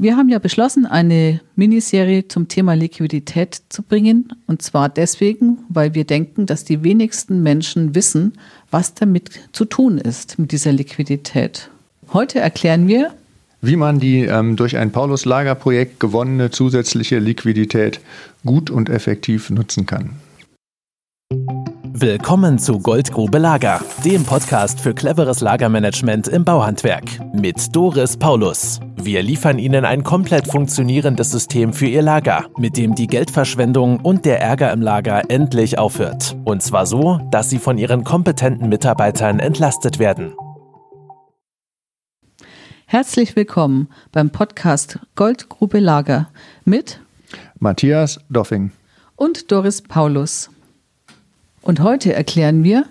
Wir haben ja beschlossen, eine Miniserie zum Thema Liquidität zu bringen. Und zwar deswegen, weil wir denken, dass die wenigsten Menschen wissen, was damit zu tun ist, mit dieser Liquidität. Heute erklären wir, wie man die ähm, durch ein Paulus-Lager-Projekt gewonnene zusätzliche Liquidität gut und effektiv nutzen kann. Willkommen zu Goldgrube Lager, dem Podcast für cleveres Lagermanagement im Bauhandwerk mit Doris Paulus. Wir liefern Ihnen ein komplett funktionierendes System für Ihr Lager, mit dem die Geldverschwendung und der Ärger im Lager endlich aufhört. Und zwar so, dass Sie von Ihren kompetenten Mitarbeitern entlastet werden. Herzlich willkommen beim Podcast Goldgrube Lager mit Matthias Doffing und Doris Paulus. Und heute erklären wir.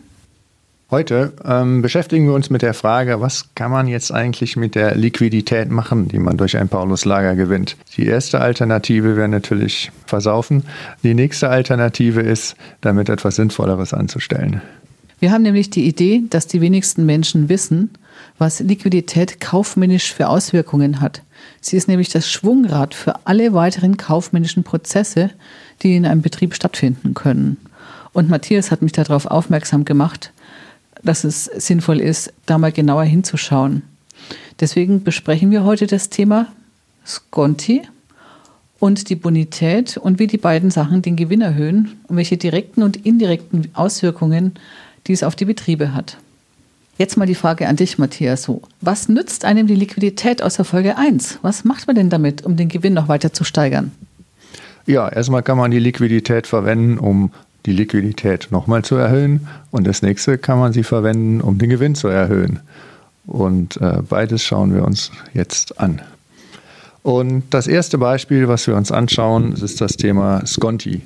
Heute ähm, beschäftigen wir uns mit der Frage, was kann man jetzt eigentlich mit der Liquidität machen, die man durch ein Pauluslager gewinnt. Die erste Alternative wäre natürlich versaufen. Die nächste Alternative ist, damit etwas Sinnvolleres anzustellen. Wir haben nämlich die Idee, dass die wenigsten Menschen wissen, was Liquidität kaufmännisch für Auswirkungen hat. Sie ist nämlich das Schwungrad für alle weiteren kaufmännischen Prozesse, die in einem Betrieb stattfinden können. Und Matthias hat mich darauf aufmerksam gemacht, dass es sinnvoll ist, da mal genauer hinzuschauen. Deswegen besprechen wir heute das Thema Sconti und die Bonität und wie die beiden Sachen den Gewinn erhöhen und welche direkten und indirekten Auswirkungen dies auf die Betriebe hat. Jetzt mal die Frage an dich, Matthias. Was nützt einem die Liquidität aus der Folge 1? Was macht man denn damit, um den Gewinn noch weiter zu steigern? Ja, erstmal kann man die Liquidität verwenden, um die Liquidität nochmal zu erhöhen und das nächste kann man sie verwenden, um den Gewinn zu erhöhen. Und äh, beides schauen wir uns jetzt an. Und das erste Beispiel, was wir uns anschauen, ist das Thema Sconti.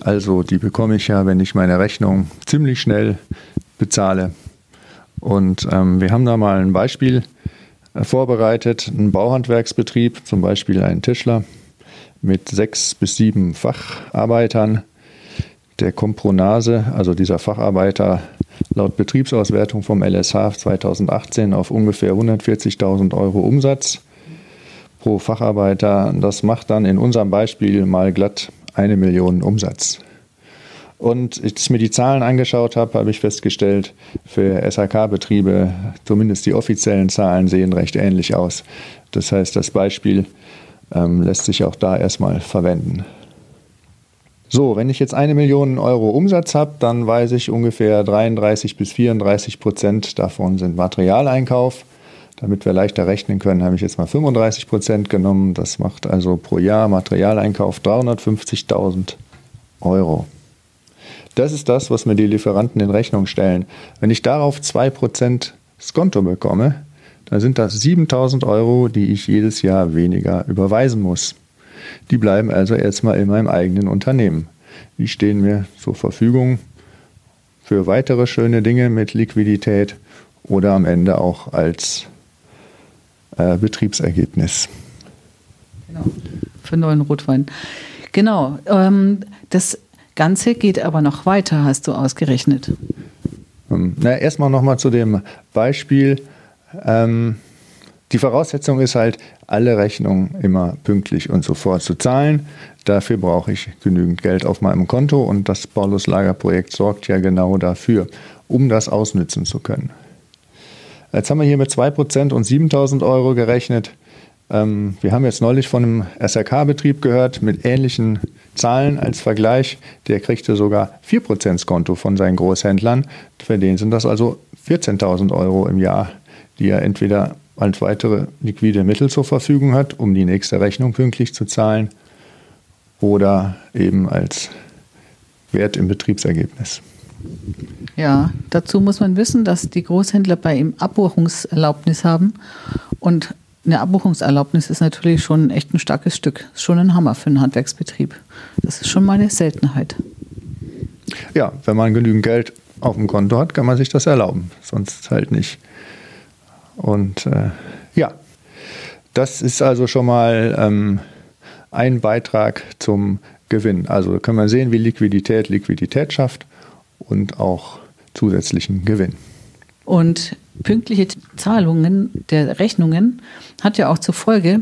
Also die bekomme ich ja, wenn ich meine Rechnung ziemlich schnell bezahle. Und ähm, wir haben da mal ein Beispiel äh, vorbereitet, ein Bauhandwerksbetrieb, zum Beispiel ein Tischler mit sechs bis sieben Facharbeitern der Kompronase, also dieser Facharbeiter, laut Betriebsauswertung vom LSH 2018 auf ungefähr 140.000 Euro Umsatz pro Facharbeiter. Das macht dann in unserem Beispiel mal glatt eine Million Umsatz. Und als ich mir die Zahlen angeschaut habe, habe ich festgestellt, für SHK-Betriebe, zumindest die offiziellen Zahlen sehen recht ähnlich aus. Das heißt, das Beispiel ähm, lässt sich auch da erstmal verwenden. So, wenn ich jetzt eine Million Euro Umsatz habe, dann weiß ich ungefähr 33 bis 34 Prozent davon sind Materialeinkauf. Damit wir leichter rechnen können, habe ich jetzt mal 35 Prozent genommen. Das macht also pro Jahr Materialeinkauf 350.000 Euro. Das ist das, was mir die Lieferanten in Rechnung stellen. Wenn ich darauf 2% Skonto bekomme, dann sind das 7000 Euro, die ich jedes Jahr weniger überweisen muss. Die bleiben also erstmal in meinem eigenen Unternehmen. Die stehen mir zur Verfügung für weitere schöne Dinge mit Liquidität oder am Ende auch als äh, Betriebsergebnis. Genau, für neuen Rotwein. Genau, ähm, das Ganze geht aber noch weiter, hast du ausgerechnet. Ähm, na, erstmal nochmal zu dem Beispiel. Ähm, die Voraussetzung ist halt, alle Rechnungen immer pünktlich und sofort zu zahlen. Dafür brauche ich genügend Geld auf meinem Konto und das Paulus Lagerprojekt sorgt ja genau dafür, um das ausnützen zu können. Jetzt haben wir hier mit 2% und 7000 Euro gerechnet. Ähm, wir haben jetzt neulich von einem SRK-Betrieb gehört mit ähnlichen Zahlen als Vergleich. Der kriegte sogar 4% Konto von seinen Großhändlern. Für den sind das also 14.000 Euro im Jahr, die er entweder als weitere liquide Mittel zur Verfügung hat, um die nächste Rechnung pünktlich zu zahlen, oder eben als Wert im Betriebsergebnis. Ja, dazu muss man wissen, dass die Großhändler bei ihm Abbuchungserlaubnis haben. Und eine Abbuchungserlaubnis ist natürlich schon echt ein starkes Stück. Ist schon ein Hammer für einen Handwerksbetrieb. Das ist schon mal eine Seltenheit. Ja, wenn man genügend Geld auf dem Konto hat, kann man sich das erlauben. Sonst halt nicht. Und äh, ja, das ist also schon mal ähm, ein Beitrag zum Gewinn. Also kann man sehen, wie Liquidität Liquidität schafft und auch zusätzlichen Gewinn. Und pünktliche Zahlungen der Rechnungen hat ja auch zur Folge,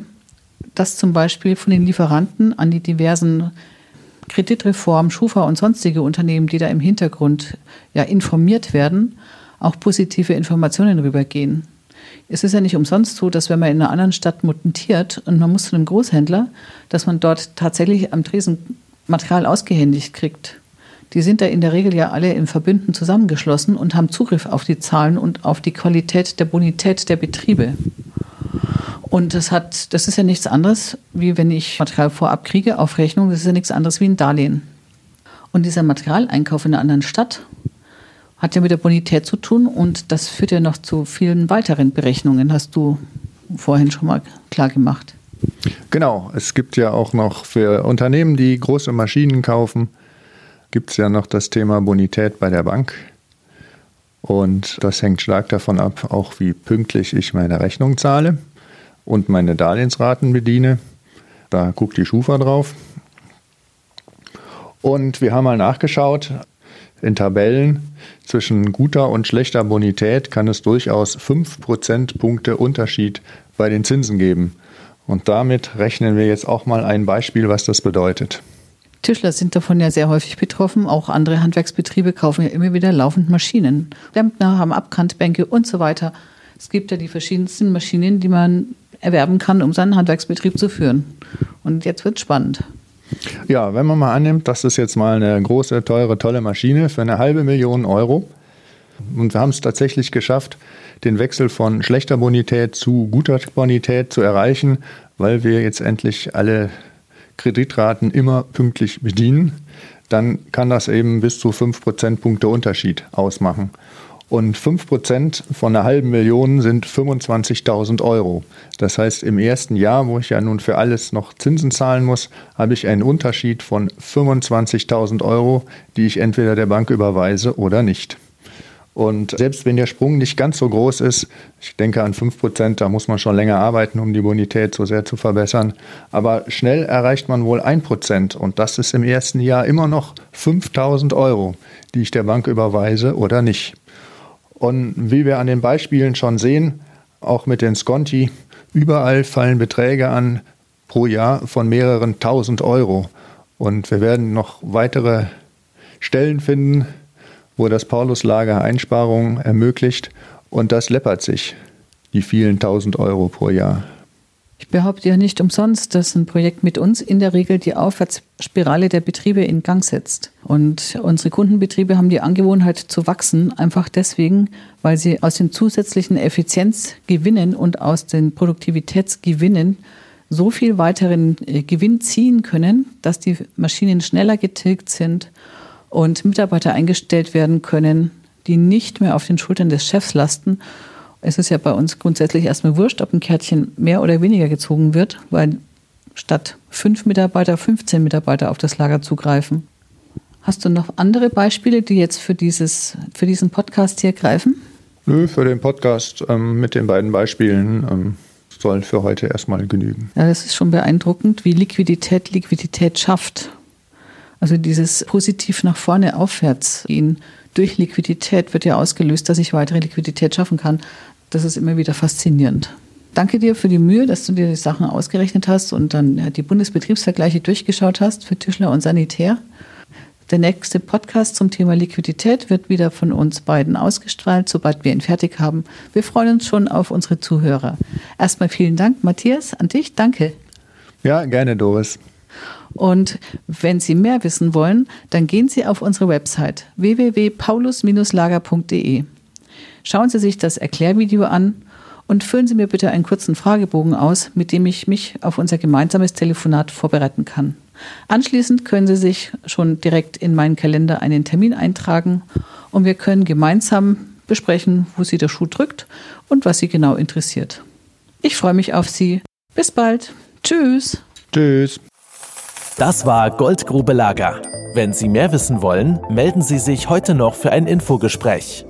dass zum Beispiel von den Lieferanten an die diversen Kreditreform, Schufa und sonstige Unternehmen, die da im Hintergrund ja informiert werden, auch positive Informationen rübergehen. Es ist ja nicht umsonst so, dass wenn man in einer anderen Stadt mutiert und man muss zu einem Großhändler, dass man dort tatsächlich am Tresen Material ausgehändigt kriegt. Die sind da in der Regel ja alle in Verbünden zusammengeschlossen und haben Zugriff auf die Zahlen und auf die Qualität der Bonität der Betriebe. Und das hat, das ist ja nichts anderes, wie wenn ich Material vorab kriege auf Rechnung, das ist ja nichts anderes wie ein Darlehen. Und dieser Materialeinkauf in einer anderen Stadt hat ja mit der Bonität zu tun und das führt ja noch zu vielen weiteren Berechnungen, hast du vorhin schon mal klar gemacht. Genau, es gibt ja auch noch für Unternehmen, die große Maschinen kaufen, gibt es ja noch das Thema Bonität bei der Bank. Und das hängt stark davon ab, auch wie pünktlich ich meine Rechnung zahle und meine Darlehensraten bediene. Da guckt die Schufa drauf. Und wir haben mal nachgeschaut, in Tabellen zwischen guter und schlechter Bonität kann es durchaus 5 Prozentpunkte Unterschied bei den Zinsen geben. Und damit rechnen wir jetzt auch mal ein Beispiel, was das bedeutet. Tischler sind davon ja sehr häufig betroffen. Auch andere Handwerksbetriebe kaufen ja immer wieder laufend Maschinen. Klempner haben Abkantbänke und so weiter. Es gibt ja die verschiedensten Maschinen, die man erwerben kann, um seinen Handwerksbetrieb zu führen. Und jetzt wird spannend. Ja, wenn man mal annimmt, das ist jetzt mal eine große, teure, tolle Maschine für eine halbe Million Euro. Und wir haben es tatsächlich geschafft, den Wechsel von schlechter Bonität zu guter Bonität zu erreichen, weil wir jetzt endlich alle Kreditraten immer pünktlich bedienen. Dann kann das eben bis zu 5 Prozentpunkte Unterschied ausmachen. Und 5% von einer halben Million sind 25.000 Euro. Das heißt, im ersten Jahr, wo ich ja nun für alles noch Zinsen zahlen muss, habe ich einen Unterschied von 25.000 Euro, die ich entweder der Bank überweise oder nicht. Und selbst wenn der Sprung nicht ganz so groß ist, ich denke an 5%, da muss man schon länger arbeiten, um die Bonität so sehr zu verbessern. Aber schnell erreicht man wohl 1% und das ist im ersten Jahr immer noch 5000 Euro, die ich der Bank überweise oder nicht. Und wie wir an den Beispielen schon sehen, auch mit den Sconti, überall fallen Beträge an pro Jahr von mehreren tausend Euro. Und wir werden noch weitere Stellen finden, wo das Pauluslager Einsparungen ermöglicht. Und das läppert sich, die vielen tausend Euro pro Jahr. Ich behaupte ja nicht umsonst, dass ein Projekt mit uns in der Regel die Aufwärtsspirale der Betriebe in Gang setzt. Und unsere Kundenbetriebe haben die Angewohnheit zu wachsen, einfach deswegen, weil sie aus den zusätzlichen Effizienzgewinnen und aus den Produktivitätsgewinnen so viel weiteren äh, Gewinn ziehen können, dass die Maschinen schneller getilgt sind und Mitarbeiter eingestellt werden können, die nicht mehr auf den Schultern des Chefs lasten es ist ja bei uns grundsätzlich erstmal wurscht, ob ein Kärtchen mehr oder weniger gezogen wird, weil statt fünf Mitarbeiter 15 Mitarbeiter auf das Lager zugreifen. Hast du noch andere Beispiele, die jetzt für, dieses, für diesen Podcast hier greifen? Nö, für den Podcast ähm, mit den beiden Beispielen ähm, soll für heute erstmal genügen. Ja, das ist schon beeindruckend, wie Liquidität Liquidität schafft. Also dieses positiv nach vorne aufwärts gehen durch Liquidität wird ja ausgelöst, dass ich weitere Liquidität schaffen kann. Das ist immer wieder faszinierend. Danke dir für die Mühe, dass du dir die Sachen ausgerechnet hast und dann die Bundesbetriebsvergleiche durchgeschaut hast für Tischler und Sanitär. Der nächste Podcast zum Thema Liquidität wird wieder von uns beiden ausgestrahlt, sobald wir ihn fertig haben. Wir freuen uns schon auf unsere Zuhörer. Erstmal vielen Dank, Matthias, an dich. Danke. Ja, gerne, Doris. Und wenn Sie mehr wissen wollen, dann gehen Sie auf unsere Website www.paulus-lager.de. Schauen Sie sich das Erklärvideo an und füllen Sie mir bitte einen kurzen Fragebogen aus, mit dem ich mich auf unser gemeinsames Telefonat vorbereiten kann. Anschließend können Sie sich schon direkt in meinen Kalender einen Termin eintragen und wir können gemeinsam besprechen, wo Sie der Schuh drückt und was Sie genau interessiert. Ich freue mich auf Sie. Bis bald. Tschüss. Tschüss. Das war Goldgrube Lager. Wenn Sie mehr wissen wollen, melden Sie sich heute noch für ein Infogespräch.